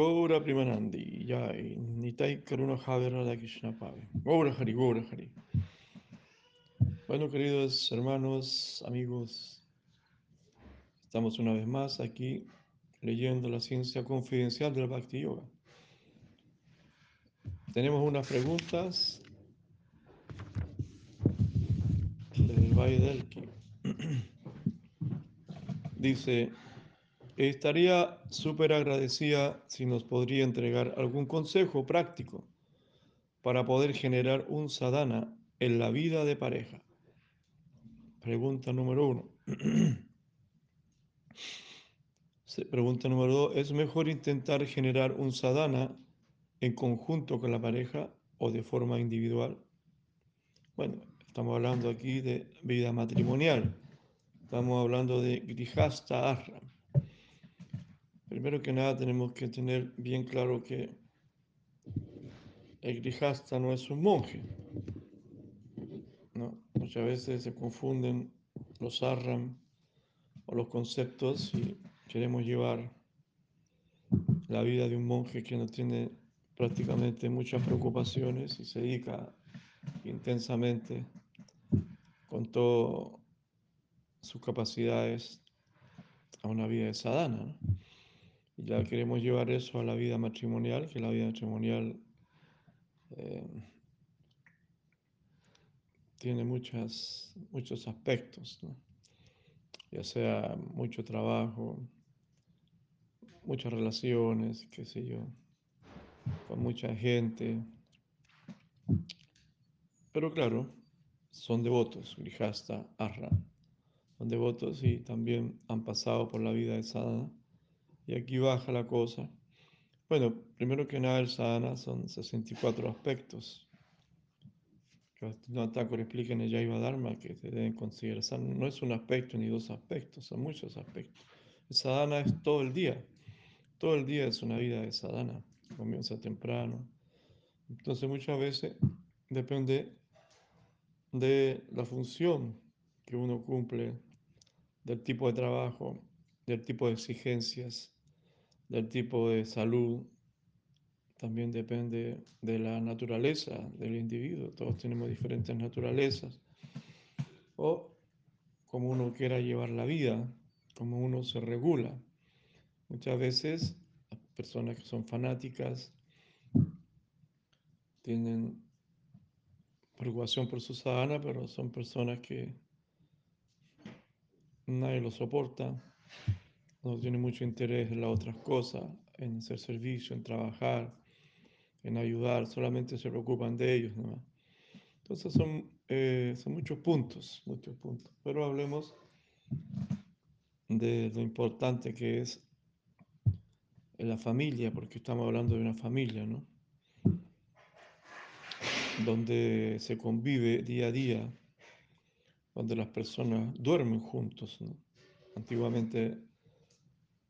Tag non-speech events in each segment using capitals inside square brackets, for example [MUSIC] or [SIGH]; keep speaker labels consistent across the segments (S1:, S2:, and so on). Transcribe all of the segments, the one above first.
S1: Gaura Primanandi, Yai, Nitai Karuna Radha Krishna Pave. Gaura Hari, Gaura Hari. Bueno, queridos hermanos, amigos, estamos una vez más aquí leyendo la ciencia confidencial del Bhakti Yoga. Tenemos unas preguntas del Valle del [CLEARS THROAT] Dice, estaría súper agradecida si nos podría entregar algún consejo práctico para poder generar un sadhana en la vida de pareja. Pregunta número uno. [CLEARS THROAT] Pregunta número dos. ¿Es mejor intentar generar un sadhana en conjunto con la pareja o de forma individual? Bueno, estamos hablando aquí de vida matrimonial. Estamos hablando de Grihasta Ashram. Primero que nada tenemos que tener bien claro que el Grihasta no es un monje. Muchas veces se confunden los Ashram o los conceptos y queremos llevar la vida de un monje que no tiene prácticamente muchas preocupaciones y se dedica intensamente con todas sus capacidades a una vida de sadhana. Ya queremos llevar eso a la vida matrimonial, que la vida matrimonial eh, tiene muchos aspectos, ya sea mucho trabajo, muchas relaciones, qué sé yo, con mucha gente. Pero claro, son devotos, Grihasta, Arra, son devotos y también han pasado por la vida de sadhana. Y aquí baja la cosa. Bueno, primero que nada, el sadhana son 64 aspectos. Que no Thakur explica en el Yaiva Dharma que se deben considerar. No es un aspecto ni dos aspectos, son muchos aspectos. El sadhana es todo el día. Todo el día es una vida de sadhana. Comienza temprano. Entonces muchas veces depende de la función que uno cumple, del tipo de trabajo, del tipo de exigencias, del tipo de salud, también depende de la naturaleza del individuo. Todos tenemos diferentes naturalezas. O como uno quiera llevar la vida, como uno se regula. Muchas veces las personas que son fanáticas tienen preocupación por su sadhana, pero son personas que nadie lo soporta, no tienen mucho interés en las otras cosas, en hacer servicio, en trabajar, en ayudar, solamente se preocupan de ellos. ¿no? Entonces son, eh, son muchos puntos, muchos puntos, pero hablemos de lo importante que es la familia, porque estamos hablando de una familia, ¿no? donde se convive día a día, donde las personas duermen juntos. Antiguamente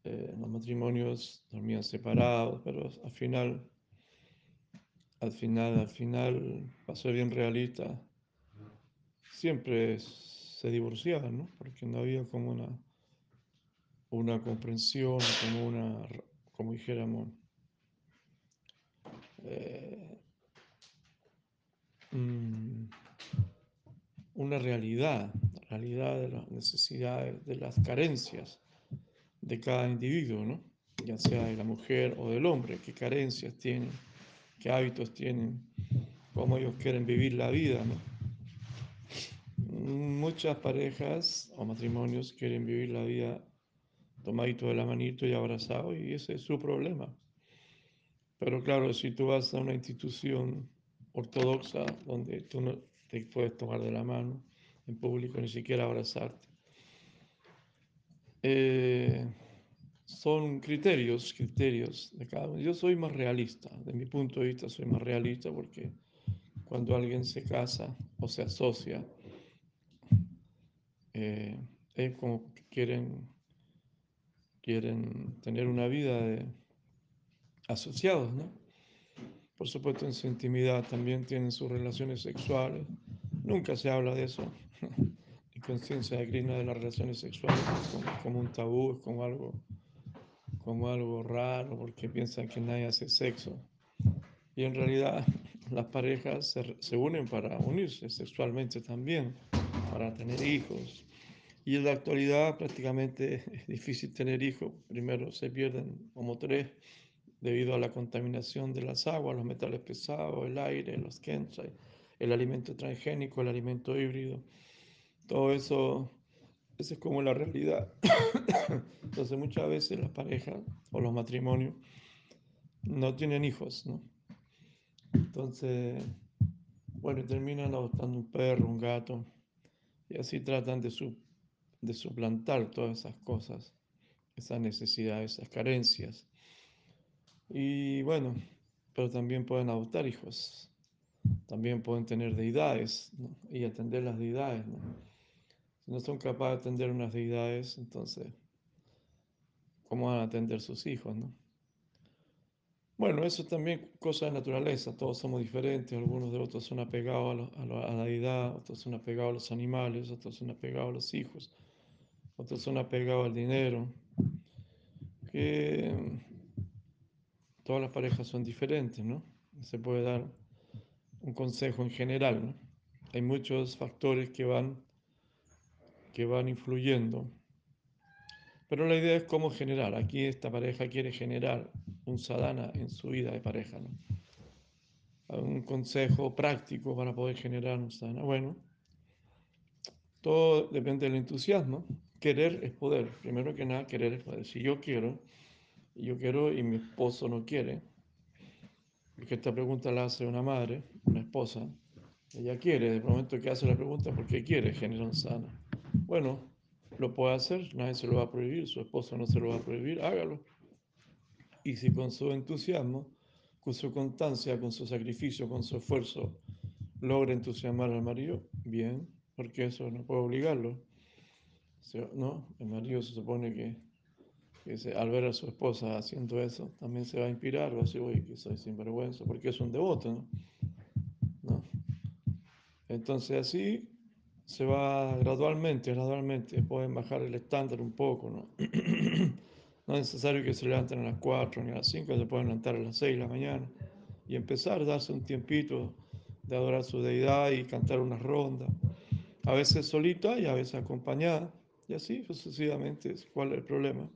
S1: eh, los matrimonios dormían separados, pero al final, al final, al final, ser bien realista, siempre se divorciaban, ¿no? porque no había como una, una comprensión, como una, como dijéramos, eh, Mm, una realidad, realidad de las necesidades, de las carencias de cada individuo, ¿no? ya sea de la mujer o del hombre, qué carencias tienen, qué hábitos tienen, cómo ellos quieren vivir la vida. ¿no? Muchas parejas o matrimonios quieren vivir la vida tomadito de la manito y abrazado y ese es su problema. Pero claro, si tú vas a una institución ortodoxa donde tú no te puedes tomar de la mano en público, ni siquiera abrazarte. Eh, son criterios, criterios de cada uno. Yo soy más realista, de mi punto de vista soy más realista porque cuando alguien se casa o se asocia, eh, es como que quieren, quieren tener una vida de asociados, ¿no? Por supuesto, en su intimidad también tienen sus relaciones sexuales. Nunca se habla de eso. Conciencia de Krishna de las relaciones sexuales es como, un tabú, como algo como algo raro porque piensan que nadie hace sexo. Y en realidad [LAUGHS] las parejas se, se unen para unirse sexualmente también, para tener hijos. Y en la actualidad prácticamente [LAUGHS] es difícil tener hijos. Primero se pierden como tres debido a la contaminación de las aguas, los metales pesados, el aire, los chemtrails, el alimento transgénico, el alimento híbrido. Todo eso, es como la realidad. [COUGHS] Entonces muchas veces las parejas o los matrimonios no tienen hijos, ¿no? Entonces, bueno, terminan adoptando un perro, un gato, y así tratan de, de suplantar todas esas cosas, esas necesidades, esas carencias. Y bueno, pero también pueden adoptar hijos, también pueden tener deidades ¿no? y atender las deidades. ¿no? No son capaces de atender unas deidades, entonces, ¿cómo van a atender sus hijos? ¿no? Bueno, eso también cosa de naturaleza, todos somos diferentes, algunos de otros son apegados a, a, la deidad, otros son apegados a los animales, otros son apegados a los hijos, otros son apegados al dinero, que todas las parejas son diferentes, ¿no? Se puede dar un consejo en general. Hay muchos factores que van, que van influyendo. Pero la idea es cómo generar. Aquí esta pareja quiere generar un sadhana en su vida de pareja, ¿no? Un consejo práctico para poder generar un sadhana. Bueno, todo depende del entusiasmo. Querer es poder. Primero que nada, querer es poder. Si yo quiero, yo quiero y mi esposo no quiere, porque esta pregunta la hace una madre, una esposa, ella quiere, de momento que hace la pregunta, ¿por qué quiere generar sana? Bueno, lo puede hacer, nadie se lo va a prohibir, su esposo no se lo va a prohibir, hágalo. Y si con su entusiasmo, con su constancia, con su sacrificio, con su esfuerzo, logra entusiasmar al marido, bien, porque eso no puede obligarlo. ¿No? El marido se supone que que al ver a su esposa haciendo eso, también se va a inspirar, va a decir, uy, que soy sinvergüenza, porque es un devoto. ¿no? Entonces así se va gradualmente, gradualmente, pueden bajar el estándar un poco, ¿no? [CLEARS THROAT] no es necesario que se levanten a las 4 ni a las 5, se pueden levantar a las 6 de la mañana y empezar a darse un tiempito de adorar su deidad y cantar una ronda, a veces solita y a veces acompañada, y así sucesivamente, ¿cuál es el problema?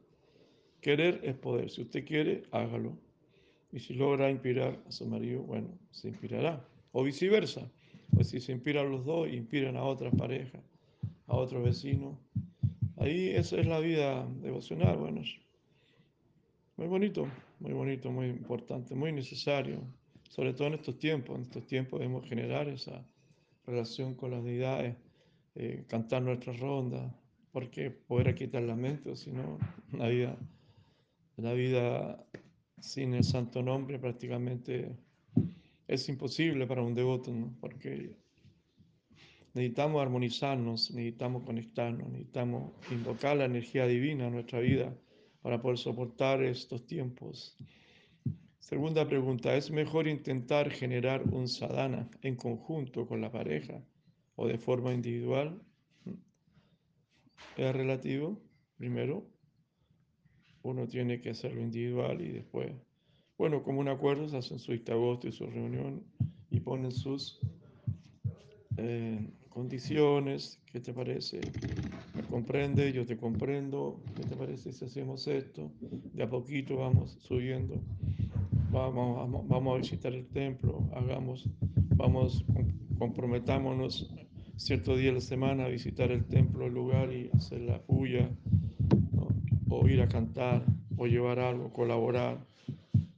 S1: Querer es poder. Si usted quiere, hágalo. Y si logra inspirar a su marido, bueno, se inspirará. O viceversa. Pues si se inspiran los dos, inspiran a otras parejas, a otros vecinos. Ahí esa es la vida devocional. Bueno, muy bonito, muy bonito, muy importante, muy necesario. Sobre todo en estos tiempos. En estos tiempos debemos generar esa relación con las deidades, eh, cantar nuestras rondas, porque poder quitar la mente, si no, la vida la vida sin el santo nombre prácticamente es imposible para un devoto, ¿no? porque necesitamos armonizarnos, necesitamos conectarnos, necesitamos invocar la energía divina en nuestra vida para poder soportar estos tiempos. Segunda pregunta, ¿es mejor intentar generar un sadhana en conjunto con la pareja o de forma individual? Es relativo, primero, uno tiene que hacerlo individual y después, bueno, como un acuerdo, se hacen su agosto y su reunión y ponen sus eh, condiciones, ¿qué te parece? Me comprende, yo te comprendo, ¿qué te parece si hacemos esto? De a poquito vamos subiendo, vamos, vamos, a visitar el templo, hagamos, vamos, comprometámonos cierto día de la semana a visitar el templo, el lugar y hacer la puya o ir a cantar, o llevar algo, colaborar.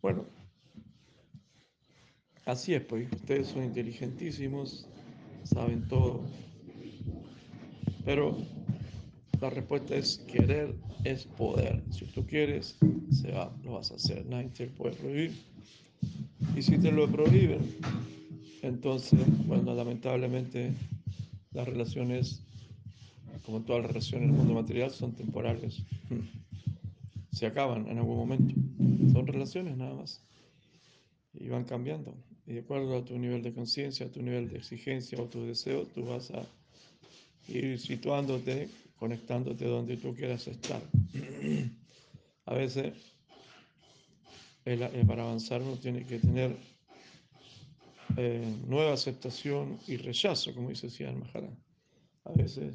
S1: Bueno, así es, pues ustedes son inteligentísimos, saben todo. Pero la respuesta es querer es poder. Si tú quieres, se va, lo vas a hacer. Nadie te puede prohibir. Y si te lo prohíben, entonces, bueno, lamentablemente las relaciones, como todas las relaciones en el mundo material, son temporales se acaban en algún momento. Son relaciones nada más. Y van cambiando. Y de acuerdo a tu nivel de conciencia, a tu nivel de exigencia o tu deseo, tú vas a ir situándote, conectándote donde tú quieras estar. a veces el- eh, para avanzar uno tiene que tener eh, nueva aceptación y rechazo, como dice Siddhar Maharaj. A veces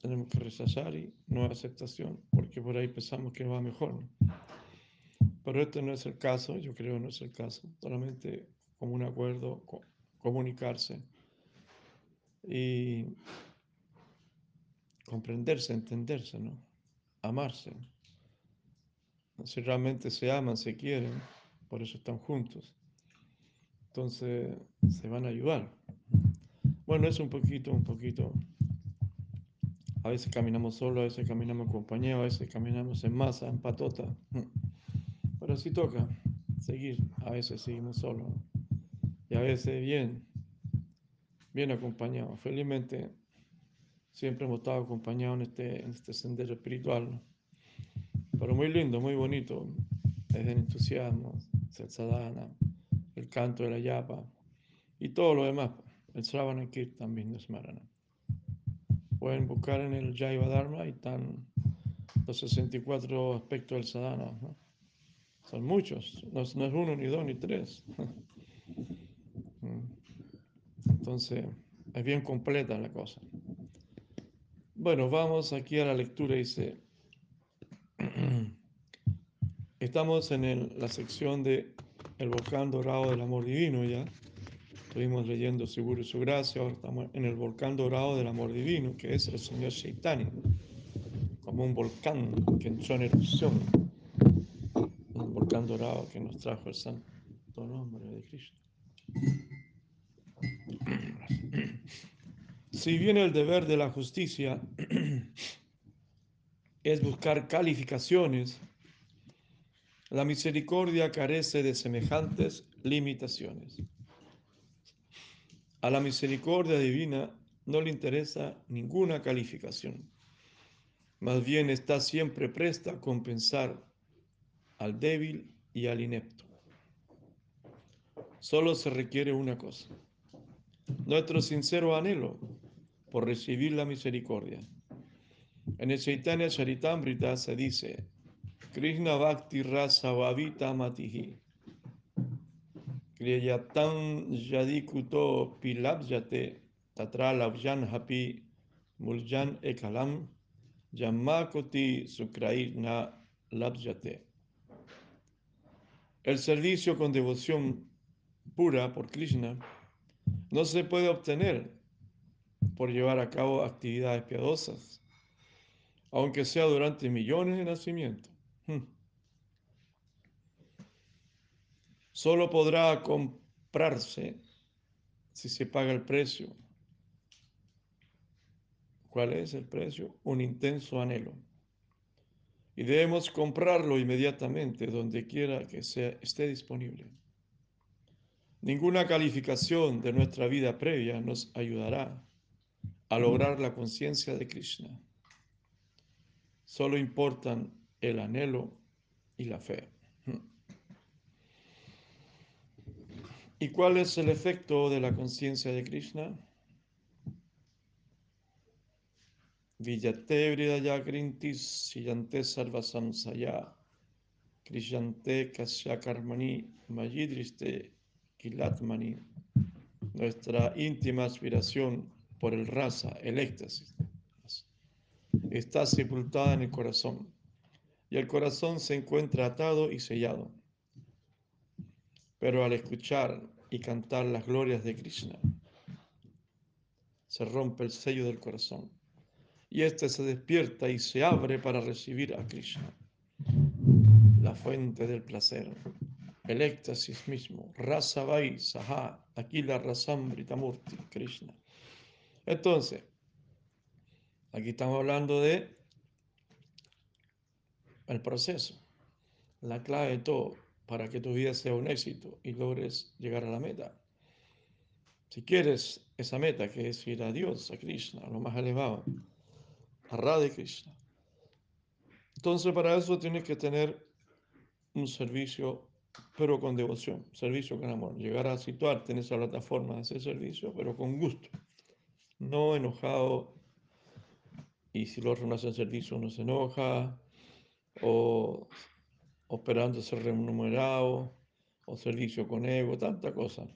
S1: tenemos que rechazar y nueva aceptación, porque por ahí pensamos que va mejor. ¿no? Pero este no es el caso, yo creo no es el caso. Solamente como un acuerdo, co- comunicarse y comprenderse, entenderse, ¿no? Amarse. Si realmente se aman, se quieren, por eso están juntos. Entonces se van a ayudar. Bueno, es un poquito, un poquito. A veces caminamos solo, a veces caminamos acompañados, a veces caminamos en masa, en patota. Pero así toca seguir. A veces seguimos solos. Y a veces bien, bien acompañados. Felizmente siempre hemos estado acompañados en este, en este sendero espiritual. Pero muy lindo, muy bonito. Es el entusiasmo, el sadhana, el canto de la yapa y todo lo demás. El Sravana Kirtan también es Marana. Pueden buscar en el Jaiva Dharma y están los 64 aspectos del sadhana. ¿no? Son muchos, no es, no es uno, ni dos, ni tres. Entonces, es bien completa la cosa. Bueno, vamos aquí a la lectura. Dice, [CLEARS THROAT] estamos en la sección de el volcán dorado del amor divino ya. Estuvimos leyendo Seguro y su gracia, ahora estamos en el volcán dorado del amor divino, que es el Señor Shaitani, como un volcán que entró en erupción, dorado que nos trajo el santo nombre de Cristo. Si bien el deber de la justicia [CLEARS THROAT] es buscar calificaciones, la misericordia carece de semejantes limitaciones. A la misericordia divina no le interesa ninguna calificación. Más bien está siempre presta a compensar al débil y al inepto. Solo se requiere una cosa, nuestro sincero anhelo por recibir la misericordia. En el Chaitanya Charitamrita se dice, Krishna Bhakti Rasa Vavita Matihi, Kriyatam Yadikuto Pilabjate, Tatra Hapi, Muljan Ekalam, Yamakoti Sukraina Labjate. El servicio con devoción pura por Krishna no se puede obtener por llevar a cabo actividades piadosas, aunque sea durante millones de nacimientos. Hmm. Solo podrá comprarse si se paga el precio. ¿Cuál es el precio? Un intenso anhelo. Y debemos comprarlo inmediatamente, donde quiera que sea, esté disponible. Ninguna calificación de nuestra vida previa nos ayudará a lograr la conciencia de Krishna. Solo importan el anhelo y la fe. ¿Y cuál es el efecto de la conciencia de Krishna? Vijate Vridaya Grintis Siyante Sarvasamsaya Krishante Kasya Karmani Mayidriste Kilatmani Nuestra íntima aspiración por el rasa, el éxtasis, está sepultada en el corazón. Y el corazón se encuentra atado y sellado. Pero al escuchar y cantar las glorias de Krishna, se rompe el sello del corazón y éste se despierta y se abre para recibir a Krishna, la fuente del placer, el éxtasis mismo, Rasa Vai Saha, aquí la Rasamritamurti, Krishna. Entonces, aquí estamos hablando de el proceso, la clave de todo para que tu vida sea un éxito y logres llegar a la meta. Si quieres esa meta que es ir a Dios, a Krishna, a lo más elevado, a Radha Krishna. Entonces para eso tienes que tener un servicio, pero con devoción, servicio con amor. Llegar a situarte en esa plataforma de ese servicio, pero con gusto. No enojado. Y si otro no hace servicio, uno se enoja. O esperando ser remunerado, o servicio con ego, tanta cosa.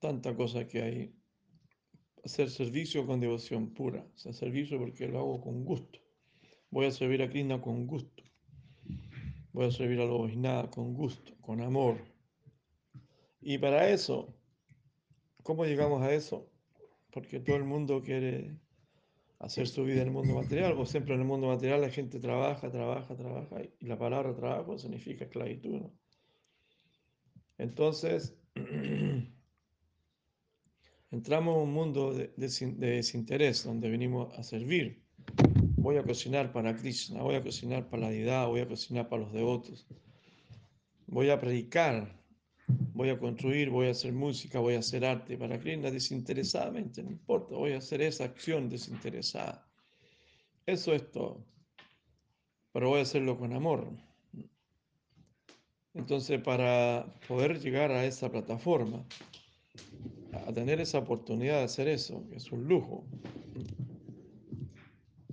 S1: Tanta cosa que hay. Hacer servicio con devoción pura. Hacer servicio porque lo hago con gusto. Voy a servir a Krishna con gusto. Voy a servir a los nada con gusto, con amor. Y para eso, ¿cómo llegamos a eso? Porque todo el mundo quiere hacer su vida en el mundo material, o siempre en el mundo material la gente trabaja, trabaja, trabaja, y la palabra trabajo significa esclavitud. ¿no? Entonces, [CLEARS THROAT] entramos en un mundo de, desinterés donde venimos a servir. Voy a cocinar para Krishna, voy a cocinar para la deidad, voy a cocinar para los devotos. Voy a predicar, voy a construir, voy a hacer música, voy a hacer arte para Krishna desinteresadamente, no importa, voy a hacer esa acción desinteresada. Eso es todo. Pero voy a hacerlo con amor. Entonces, para poder llegar a esa plataforma, a tener esa oportunidad de hacer eso, que es un lujo,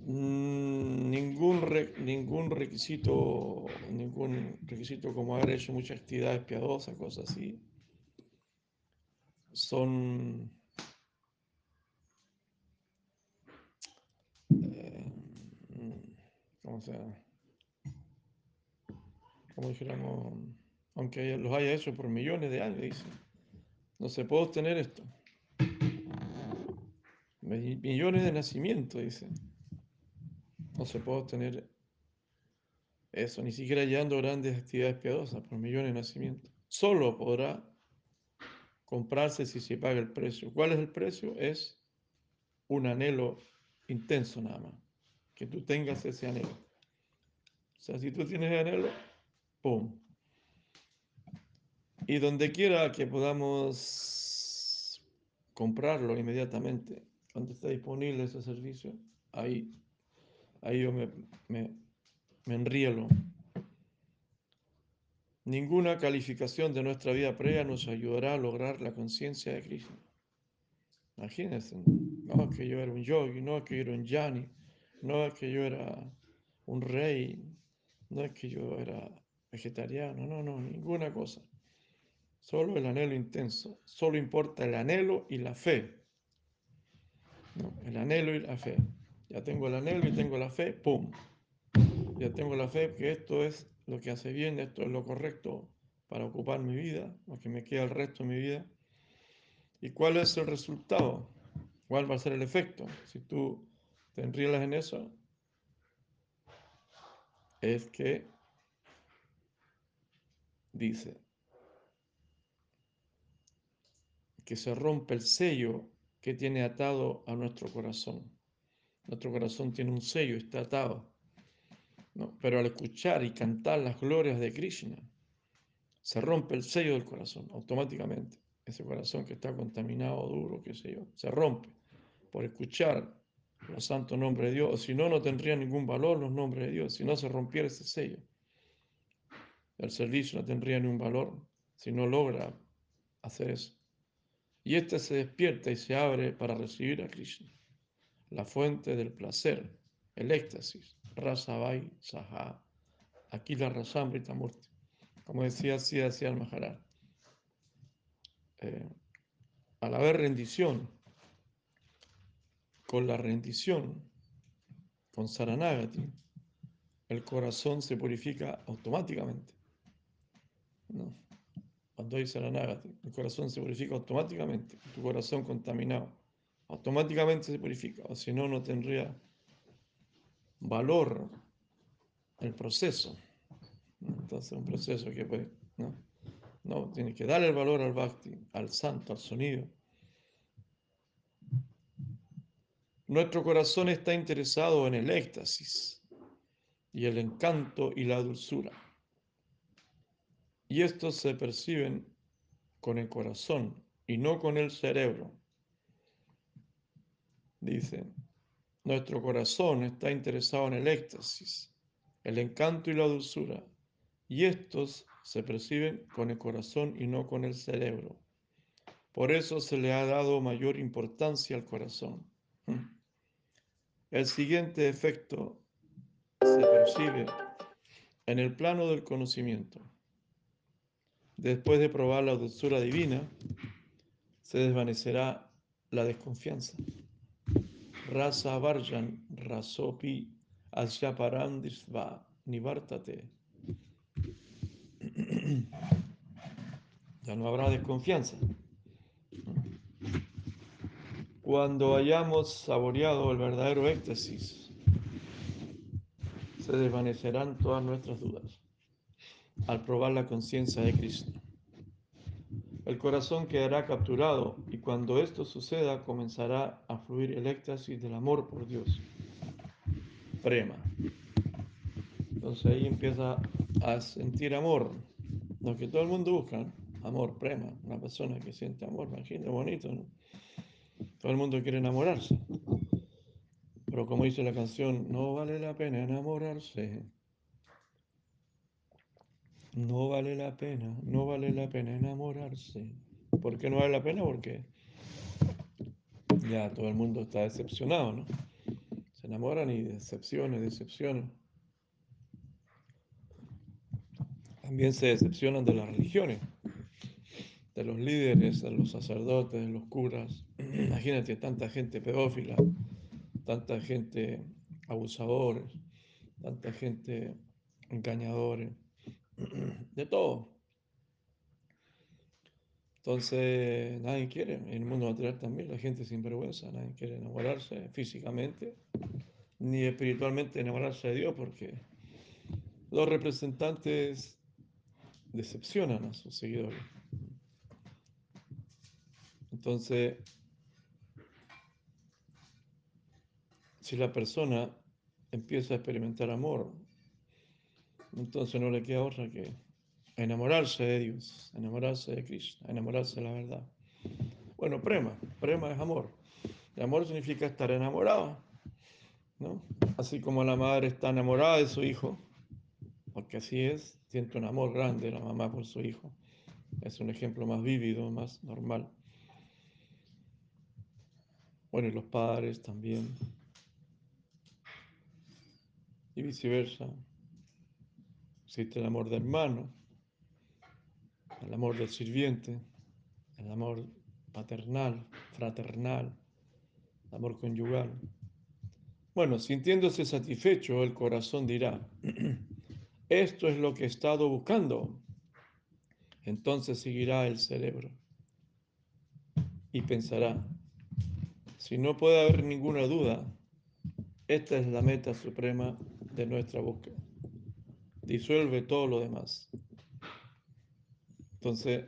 S1: mm, ningún, ningún requisito, ningún requisito como haber hecho muchas actividades piadosas, cosas así, son eh, ¿cómo se llama? como dijéramos, aunque los haya hecho por millones de años, dice, no se puede obtener esto. Millones de nacimientos, dice. No se puede obtener eso, ni siquiera llevando grandes actividades piadosas por millones de nacimientos. Solo podrá comprarse si se paga el precio. ¿Cuál es el precio? Es un anhelo intenso nada más. Que tú tengas ese anhelo. O sea, si tú tienes anhelo, ¡Pum! Y donde quiera que podamos comprarlo inmediatamente, cuando está disponible ese servicio, ahí, ahí yo me, me, enrielo. Ninguna calificación de nuestra vida previa nos ayudará a lograr la conciencia de Cristo. Imagínense, no es que yo era un yogi, no es que yo era un yani, no es que yo era un rey, no es que yo era vegetariano, no, no, ninguna cosa. Solo el anhelo intenso. Solo importa el anhelo y la fe. el anhelo y la fe. Ya tengo el anhelo y tengo la fe, ¡pum! Ya tengo la fe que esto es lo que hace bien, esto es lo correcto para ocupar mi vida, lo que me queda el resto de mi vida. ¿Y cuál es el resultado? ¿Cuál va a ser el efecto? Si tú te enrielas en eso, es que dice que se rompe el sello que tiene atado a nuestro corazón. Nuestro corazón tiene un sello, está atado. Pero al escuchar y cantar las glorias de Krishna, se rompe el sello del corazón automáticamente. Ese corazón que está contaminado, duro, qué sé yo, se rompe por escuchar los santos nombres de Dios. Si no, no tendría ningún valor los nombres de Dios, si no se rompiera ese sello. El servicio no tendría ni un valor si no logra hacer eso. Y éste se despierta y se abre para recibir a Krishna, la fuente del placer, el éxtasis, Rasavai Saha, aquí la Rasamrita Murti, como decía el Maharaj. Eh, al haber rendición, con la rendición, con Saranagati, el corazón se purifica automáticamente. No. Cuando hay Saranagati, el corazón se purifica automáticamente. Tu corazón contaminado automáticamente se purifica. O si no, no tendría valor el proceso. Entonces, un proceso que puede, ¿no? No, tiene que dar el valor al bhakti, al santo, al sonido. Nuestro corazón está interesado en el éxtasis y el encanto y la dulzura. Y estos se perciben con el corazón y no con el cerebro. Dice, nuestro corazón está interesado en el éxtasis, el encanto y la dulzura, y estos se perciben con el corazón y no con el cerebro. Por eso se le ha dado mayor importancia al corazón. El siguiente efecto se percibe en el plano del conocimiento. Después de probar la dulzura divina, se desvanecerá la desconfianza. Rasa varjan rasopi asyaparandisva nivartate. Ya no habrá desconfianza. Cuando hayamos saboreado el verdadero éxtasis, se desvanecerán todas nuestras dudas al probar la conciencia de Cristo. El corazón quedará capturado y cuando esto suceda comenzará a fluir el éxtasis del amor por Dios. Prema. Entonces ahí empieza a sentir amor, lo que todo el mundo busca, amor, prema, una persona que siente amor, imagínate, bonito, ¿no? Todo el mundo quiere enamorarse. Pero como dice la canción, no vale la pena enamorarse. No vale la pena, no vale la pena enamorarse. ¿Por qué no vale la pena? Porque ya todo el mundo está decepcionado, ¿no? Se enamoran y decepciones, decepciones. También se decepcionan de las religiones, de los líderes, de los sacerdotes, de los curas. [CLEARS THROAT] Imagínate tanta gente pedófila, tanta gente abusadores, tanta gente engañadores, [CLEARS THROAT] de todo. Entonces, nadie quiere, en el mundo material también, la gente sin vergüenza, nadie quiere enamorarse físicamente, ni espiritualmente enamorarse de Dios, porque los representantes decepcionan a sus seguidores. Entonces, si la persona empieza a experimentar amor, entonces no le queda otra que enamorarse de Dios, enamorarse de Cristo, enamorarse de la verdad. Bueno, prema, prema es amor. El amor significa estar enamorado, ¿no? Así como la madre está enamorada de su hijo, porque así es, siente un amor grande la mamá por su hijo. Es un ejemplo más vívido, más normal. Bueno, y los padres también. Y viceversa. Existe el amor de hermano, el amor del sirviente, el amor paternal, fraternal, el amor conyugal. Bueno, sintiéndose satisfecho, el corazón dirá, [CLEARS THROAT] esto es lo que he estado buscando. Entonces seguirá el cerebro y pensará, si no puede haber ninguna duda, esta es la meta suprema de nuestra búsqueda disuelve todo lo demás. Entonces,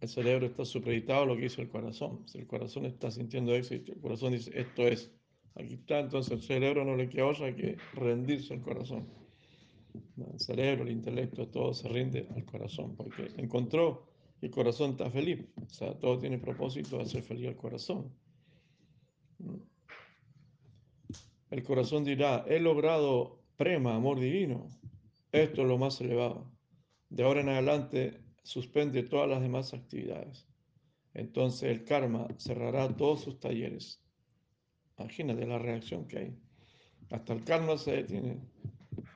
S1: el cerebro está supeditado a lo que hizo el corazón. Si el corazón está sintiendo éxito, el corazón dice, esto es, aquí está, entonces el cerebro no le queda otra que rendirse al corazón. El cerebro, el intelecto, todo se rinde al corazón, porque encontró y el corazón está feliz. O sea, todo tiene propósito de hacer feliz al corazón. El corazón dirá, he logrado prema, amor divino. Esto es lo más elevado. De ahora en adelante suspende todas las demás actividades. Entonces el karma cerrará todos sus talleres. Imagínate la reacción que hay. Hasta el karma se detiene,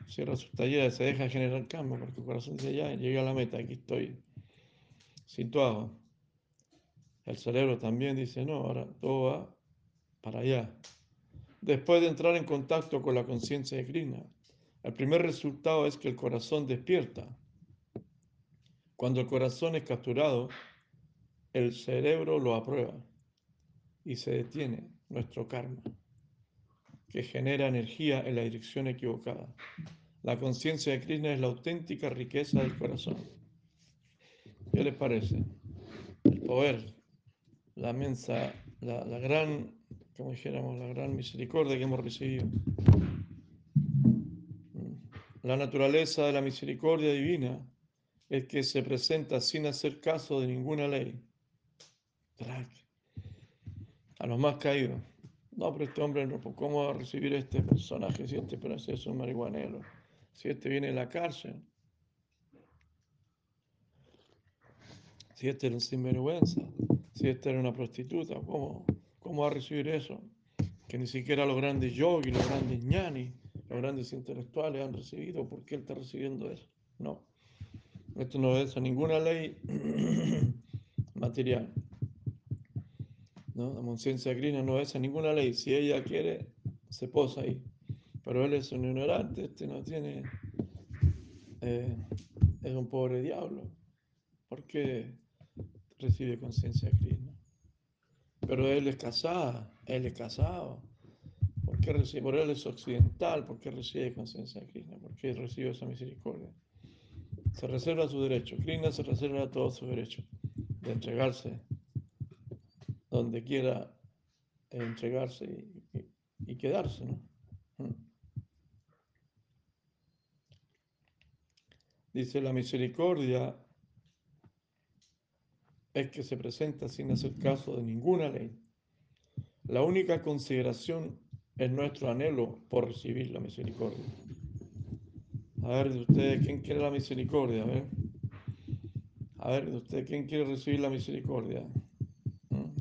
S1: cierra sus talleres, se deja generar karma porque el corazón dice ya, a la meta, aquí estoy situado. El cerebro también dice no, ahora todo va para allá. Después de entrar en contacto con la conciencia de Krishna, el primer resultado es que el corazón despierta. Cuando el corazón es capturado, el cerebro lo aprueba y se detiene nuestro karma, que genera energía en la dirección equivocada. La conciencia de Krishna es la auténtica riqueza del corazón. ¿Qué les parece? El poder, la mensa, la, gran, como dijéramos, la gran misericordia que hemos recibido. La naturaleza de la misericordia divina es que se presenta sin hacer caso de ninguna ley. A los más caídos. No, pero este hombre, no, pues, ¿cómo va a recibir este personaje si este parece es un marihuanero? Si este viene de la cárcel. Si este era un sinvergüenza. Si este era una prostituta. ¿Cómo, ¿Cómo va a recibir eso? Que ni siquiera los grandes yogis, los grandes ñanis grandes intelectuales han recibido, ¿por qué él está recibiendo eso? No. Esto no es a ninguna ley [CLEARS THROAT] material. ¿no? La conciencia Krishna no es a ninguna ley. Si ella quiere, se posa ahí. Pero él es un ignorante, este no tiene. Eh, es un pobre diablo. ¿Por qué recibe conciencia Krishna? Pero él es casado, él es casado. ¿Por qué recibe? Por él es occidental, ¿por qué recibe conciencia de Krishna? ¿Por qué recibe esa misericordia? Se reserva su derecho. Krishna se reserva todo su derecho de entregarse donde quiera entregarse y, quedarse. Mm. Dice la misericordia es que se presenta sin hacer caso de ninguna ley. La única consideración es nuestro anhelo por recibir la misericordia. A ver, de ustedes, ¿quién quiere la misericordia? A ver, a ver, de ustedes, ¿quién quiere recibir la misericordia? ¿Mm?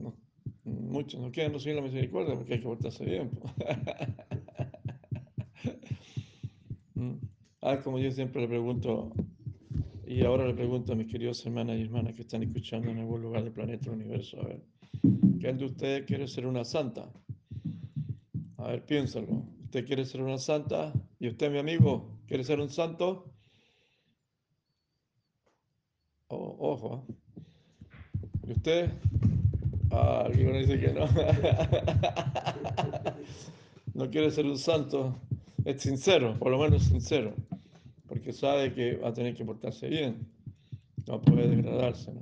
S1: muchos no quieren recibir la misericordia porque hay que portarse bien. [LAUGHS] ¿Mm? ah, como yo siempre le pregunto, y ahora le pregunto a mis queridos hermanas y hermanas que están escuchando en algún lugar del planeta, universo, a ver, ¿quién de ustedes quiere ser una santa? A ver, piénsalo. ¿Usted quiere ser una santa? ¿Y usted, mi amigo, quiere ser un santo? Oh, ojo. ¿eh? ¿Y usted? Ah, alguien dice que no. [LAUGHS] no quiere ser un santo. Es sincero, por lo menos sincero. Porque sabe que va a tener que portarse bien. No puede degradarse, ¿no?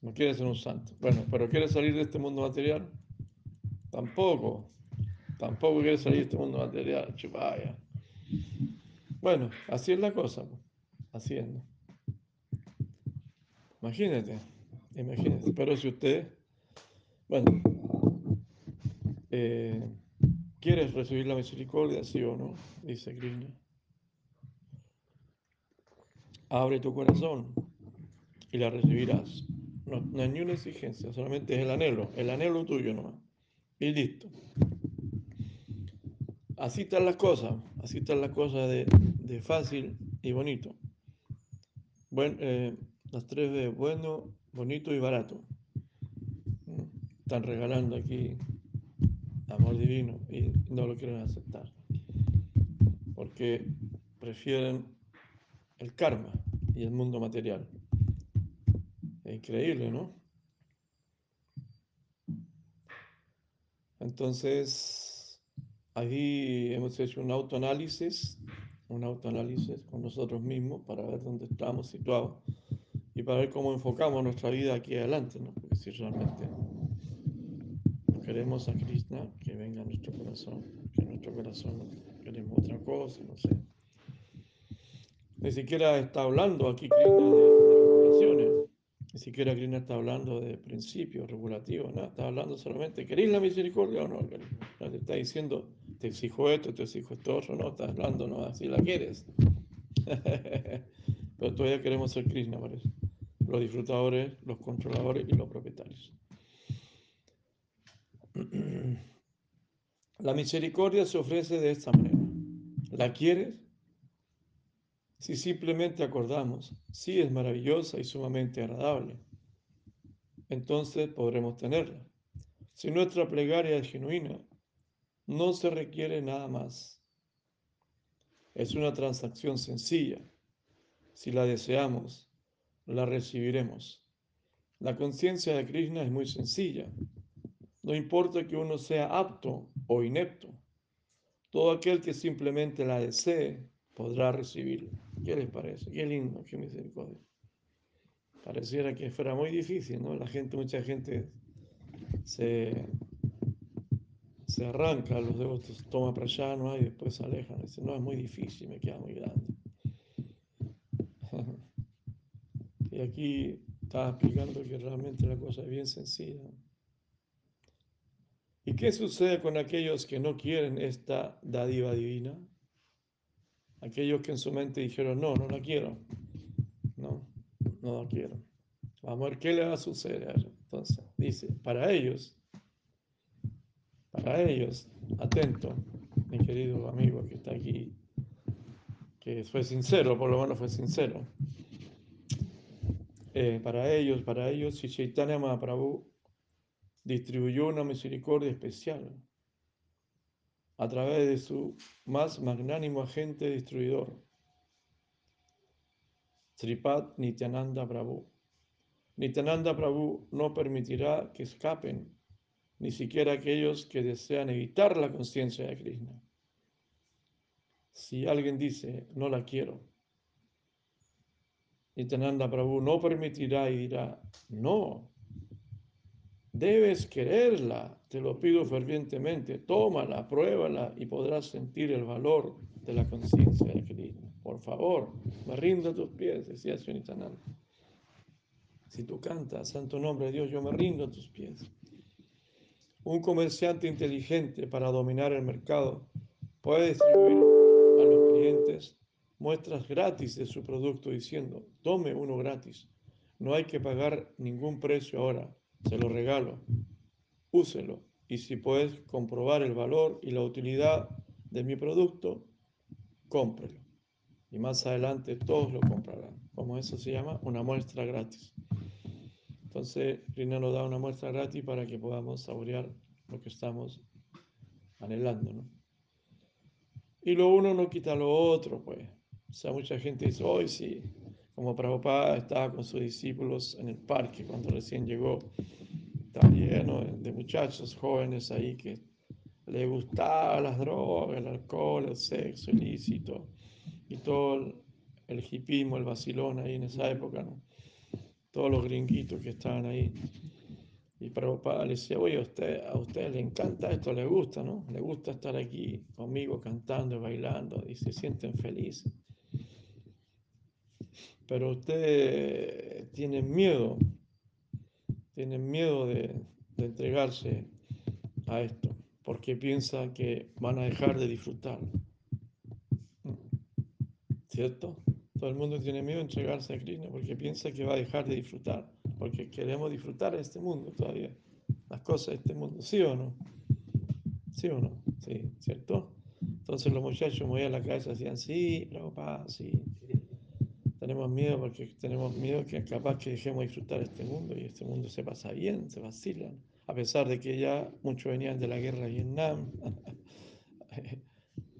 S1: No quiere ser un santo. Bueno, pero ¿quiere salir de este mundo material? Tampoco. Tampoco quiere salir de este mundo material, chupaya. Bueno, así es la cosa, haciendo. Imagínate, imagínate. Pero si usted, bueno, eh, ¿quieres recibir la misericordia, sí o no? Dice Krishna. Abre tu corazón y la recibirás. No, no hay ni una exigencia, solamente es el anhelo, el anhelo tuyo nomás. Y listo. Así están las cosas, así están las cosas de, fácil y bonito. Eh, las tres de bueno, bonito y barato. Están regalando aquí amor divino y no lo quieren aceptar. Porque prefieren el karma y el mundo material. Increíble, ¿no? Entonces, Ahí hemos hecho un autoanálisis, un autoanálisis con nosotros mismos para ver dónde estamos situados y para ver cómo enfocamos nuestra vida aquí adelante, ¿no? Porque si realmente queremos a Krishna, que venga a nuestro corazón, que en nuestro corazón queremos otra cosa, no sé. Ni siquiera está hablando aquí Krishna de, regulaciones, ni siquiera Krishna está hablando de principios regulativos, nada, está hablando solamente, ¿queréis la misericordia o no? Te está diciendo, te exijo esto, te exijo esto otro, no, estás hablando, no, así la quieres. [LAUGHS] Pero todavía queremos ser Krishna, parece. Los disfrutadores, los controladores y los propietarios. [CLEARS THROAT] La misericordia se ofrece de esta manera. ¿La quieres? Si simplemente acordamos, sí es maravillosa y sumamente agradable, entonces podremos tenerla. Si nuestra plegaria es genuina, no se requiere nada más. Es una transacción sencilla. Si la deseamos, la recibiremos. La conciencia de Krishna es muy sencilla. No importa que uno sea apto o inepto. Todo aquel que simplemente la desee podrá recibirla. ¿Qué les parece? Qué lindo, qué misericordia. Pareciera que fuera muy difícil, ¿no? La gente, mucha gente se se arranca los devotos, toma ¿no? y después se alejan. Dice, no, es muy difícil, me queda muy grande. [LAUGHS] y aquí estaba explicando que realmente la cosa es bien sencilla. ¿Y qué sucede con aquellos que no quieren esta dádiva divina? Aquellos que en su mente dijeron, no, no la quiero. No, no la quiero. Vamos a ver qué le va a suceder. Entonces, dice, para ellos, para ellos, atento, mi querido amigo que está aquí, que fue sincero, por lo menos fue sincero. Eh, para ellos, para ellos, si Chaitanya Mahaprabhu distribuyó una misericordia especial a través de su más magnánimo agente destruidor, Sripad Nityananda Prabhu. Nityananda Prabhu no permitirá que escapen ni siquiera aquellos que desean evitar la conciencia de Krishna. Si alguien dice, no la quiero, Nityananda Prabhu no permitirá y dirá, no, debes quererla, te lo pido fervientemente, tómala, pruébala y podrás sentir el valor de la conciencia de Krishna. Por favor, me rindo a tus pies, decía Nityananda. Si tú cantas, santo nombre de Dios, yo me rindo a tus pies. Un comerciante inteligente para dominar el mercado puede distribuir a los clientes muestras gratis de su producto diciendo, tome uno gratis, no hay que pagar ningún precio ahora, se lo regalo, úselo y si puedes comprobar el valor y la utilidad de mi producto, cómprelo. Y más adelante todos lo comprarán, como eso se llama una muestra gratis. Entonces, Rina nos da una muestra gratis para que podamos saborear lo que estamos anhelando, ¿no? Y lo uno no quita lo otro, pues. O sea, mucha gente dice, hoy sí, como Prabhupada estaba con sus discípulos en el parque cuando recién llegó, estaba lleno de muchachos jóvenes ahí que le gustaban las drogas, el alcohol, el sexo ilícito y todo el, hipismo, el vacilón ahí en esa época, ¿no? Todos los gringuitos que estaban ahí. Y Prabhupada le decía, oye, a usted, a usted le encanta esto, le gusta, ¿no? Le gusta estar aquí conmigo cantando y bailando y se sienten felices. Pero usted tiene miedo, tiene miedo de, de entregarse a esto, porque piensa que van a dejar de disfrutar. ¿Cierto? Todo el mundo tiene miedo de entregarse a Krishna porque piensa que va a dejar de disfrutar, porque queremos disfrutar este mundo todavía, las cosas de este mundo, ¿sí o no? ¿Sí o no? Sí, ¿cierto? Entonces los muchachos movían la cabeza decían, sí, papá, sí. Tenemos miedo porque tenemos miedo que capaz que dejemos de disfrutar este mundo y este mundo se pasa bien, se vacilan, a pesar de que ya muchos venían de la guerra de Vietnam.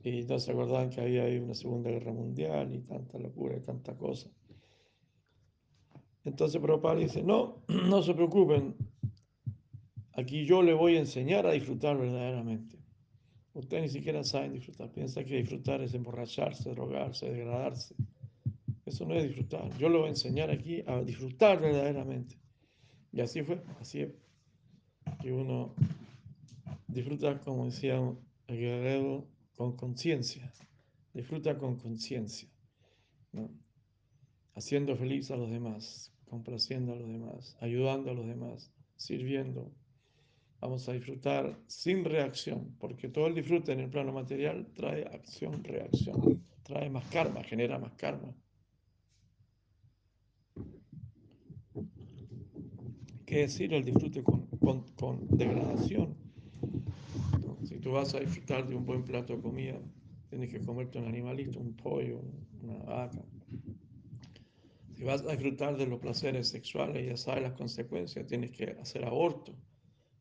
S1: Y no se acordaban que había habido una Segunda Guerra Mundial y tanta locura y tanta cosa. Entonces Prabhupada dice, no, [CLEARS THROAT] no se preocupen, aquí yo le voy a enseñar a disfrutar verdaderamente. Ustedes ni siquiera saben disfrutar, piensan que disfrutar es emborracharse, drogarse, degradarse. Eso no es disfrutar. Yo le voy a enseñar aquí a disfrutar verdaderamente. Y así fue, así es. Que uno disfruta, como decía el guerrero, con conciencia, disfruta con conciencia, haciendo feliz a los demás, complaciendo a los demás, ayudando a los demás, sirviendo. Vamos a disfrutar sin reacción, porque todo el disfrute en el plano material trae acción, reacción, trae más karma, genera más karma. ¿Qué decir el disfrute con degradación? Tú vas a disfrutar de un buen plato de comida, tienes que comerte un animalito, un pollo, una vaca. Si vas a disfrutar de los placeres sexuales, ya sabes las consecuencias, tienes que hacer aborto,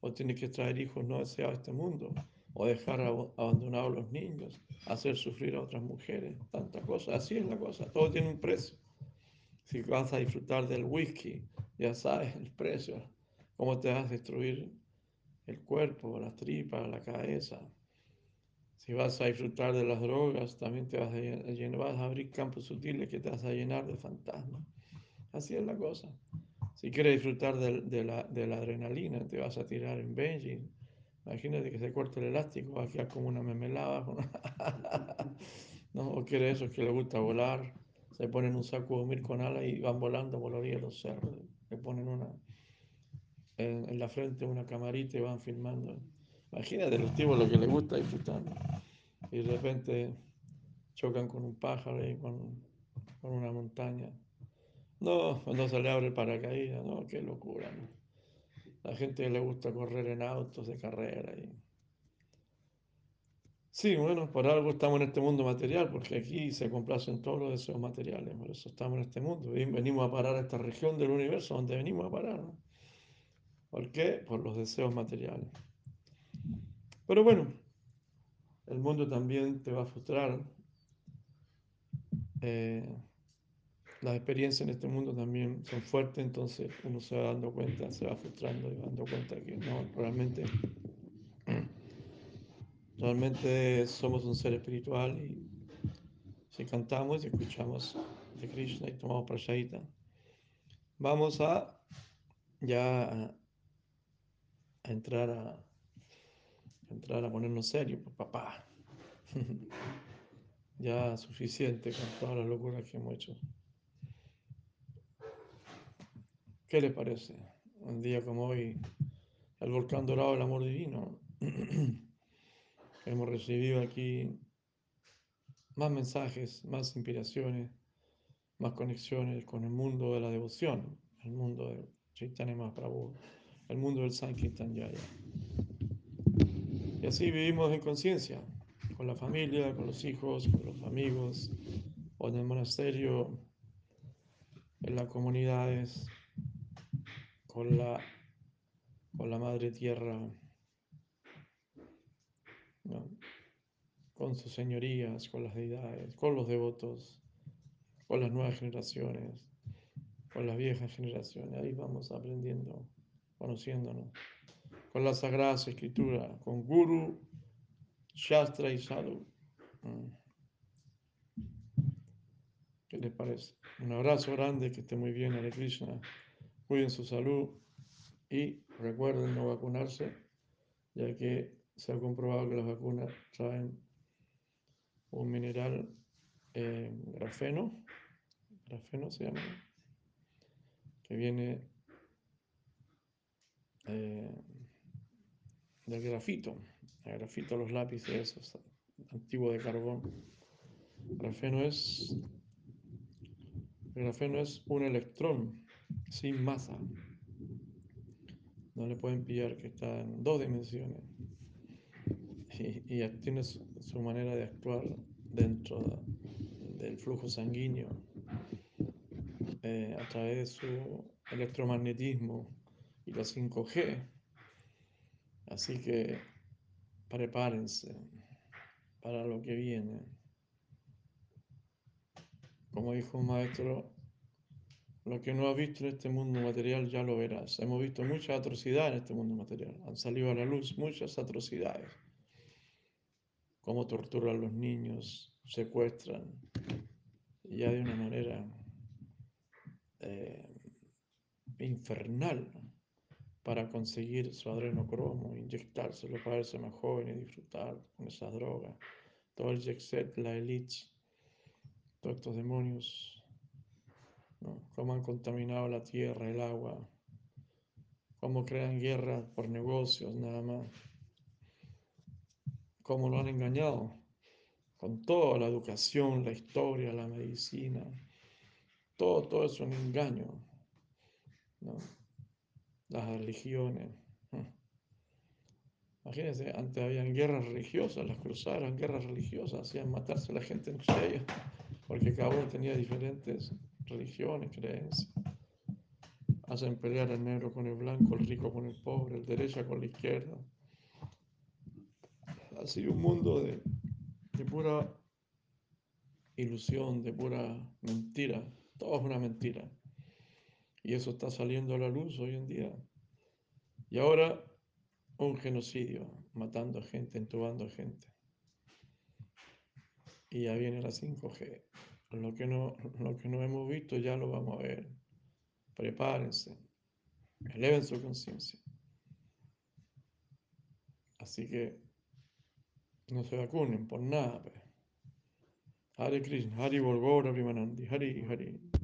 S1: o tienes que traer hijos no deseados a este mundo, o dejar abandonados a los niños, hacer sufrir a otras mujeres, tantas cosas. Así es la cosa, todo tiene un precio. Si vas a disfrutar del whisky, ya sabes el precio, cómo te vas a destruir el cuerpo, las tripas, la cabeza. Si vas a disfrutar de las drogas, también te vas a, llenar, vas a abrir campos sutiles que te vas a llenar de fantasmas. Así es la cosa. Si quieres disfrutar de, la, adrenalina, te vas a tirar en Benji. Imagínate que se corta el elástico, va a quedar como una memelada. [LAUGHS] ¿No? O quieres eso, que le gusta volar, se ponen un saco de dormir con alas y van volando por la orilla de los cerros. Le ponen una, en, la frente una camarita y van filmando. Imagínate los tipos lo que les gusta disfrutando. Y de repente chocan con un pájaro y con, una montaña. No, cuando se le abre el paracaídas, no, qué locura. La gente le gusta correr en autos de carrera. Y... Sí, bueno, por algo estamos en este mundo material, porque aquí se complacen todos los deseos materiales, por eso estamos en este mundo. Venimos a parar a esta región del universo donde venimos a parar, ¿no? ¿Por qué? Por los deseos materiales. Pero bueno, el mundo también te va a frustrar. Eh, las experiencias en este mundo también son fuertes, entonces uno se va dando cuenta, se va frustrando y dando cuenta que no, realmente, [CLEARS THROAT] realmente somos un ser espiritual y si cantamos y escuchamos de Krishna y tomamos prashadita, vamos a ya a, entrar a, entrar a ponernos serios, pues papá. [LAUGHS] ya suficiente con todas las locuras que hemos hecho. ¿Qué le parece? Un día como hoy, el volcán dorado del amor divino. [CLEARS THROAT] Hemos recibido aquí más mensajes, más inspiraciones, más conexiones con el mundo de la devoción, el mundo de Chaitanya Mahaprabhu, el mundo del Sankirtan Yaya. Y así vivimos en conciencia, con la familia, con los hijos, con los amigos, o en el monasterio, en las comunidades, con la, con la madre tierra, con sus señorías, con las deidades, con los devotos, con las nuevas generaciones, con las viejas generaciones. Ahí vamos aprendiendo, conociéndonos, con la Sagrada Escritura, con Guru, Shastra y Sadhu. Mm. ¿Qué les parece? Un abrazo grande, que esté muy bien, Hare Krishna. Cuiden su salud y recuerden no vacunarse, ya que se ha comprobado que las vacunas traen un mineral eh, grafeno, grafeno se llama, que viene eh, grafito, el grafito, los lápices esos antiguos de carbón. Grafeno es, el grafeno es un electrón sin masa. No le pueden pillar que está en dos dimensiones y, tiene su, su manera de actuar dentro del flujo sanguíneo eh, a través de su electromagnetismo y la 5G. Así que prepárense para lo que viene. Como dijo un maestro, lo que no has visto en este mundo material ya lo verás. Hemos visto muchas atrocidades en este mundo material. Han salido a la luz muchas atrocidades cómo torturan a los niños, secuestran, ya de una manera eh, infernal para conseguir su adrenocromo, inyectárselo para verse más joven y disfrutar con esa droga. Todo el jet la elite, todos estos demonios, ¿no? cómo han contaminado la tierra, el agua, cómo crean guerras por negocios nada más cómo lo han engañado, con toda la educación, la historia, la medicina, todo, todo es un engaño, ¿no? Las religiones. Imagínense, antes habían guerras religiosas, las cruzadas guerras religiosas, hacían matarse a la gente entre ellos, porque cada uno tenía diferentes religiones, creencias. Hacen pelear el negro con el blanco, el rico con el pobre, el derecha con la izquierda ha sido un mundo de, de pura ilusión, de pura mentira. Todo es una mentira. Y eso está saliendo a la luz hoy en día. Y ahora un genocidio, matando gente, entubando gente. Y ya viene la 5G. Lo que, no, lo que no hemos visto ya lo vamos a ver. Prepárense. Eleven su conciencia. Así que no se vacunen por nada. Hare Krishna, Hari Volgora Primanandi, Hari Hari.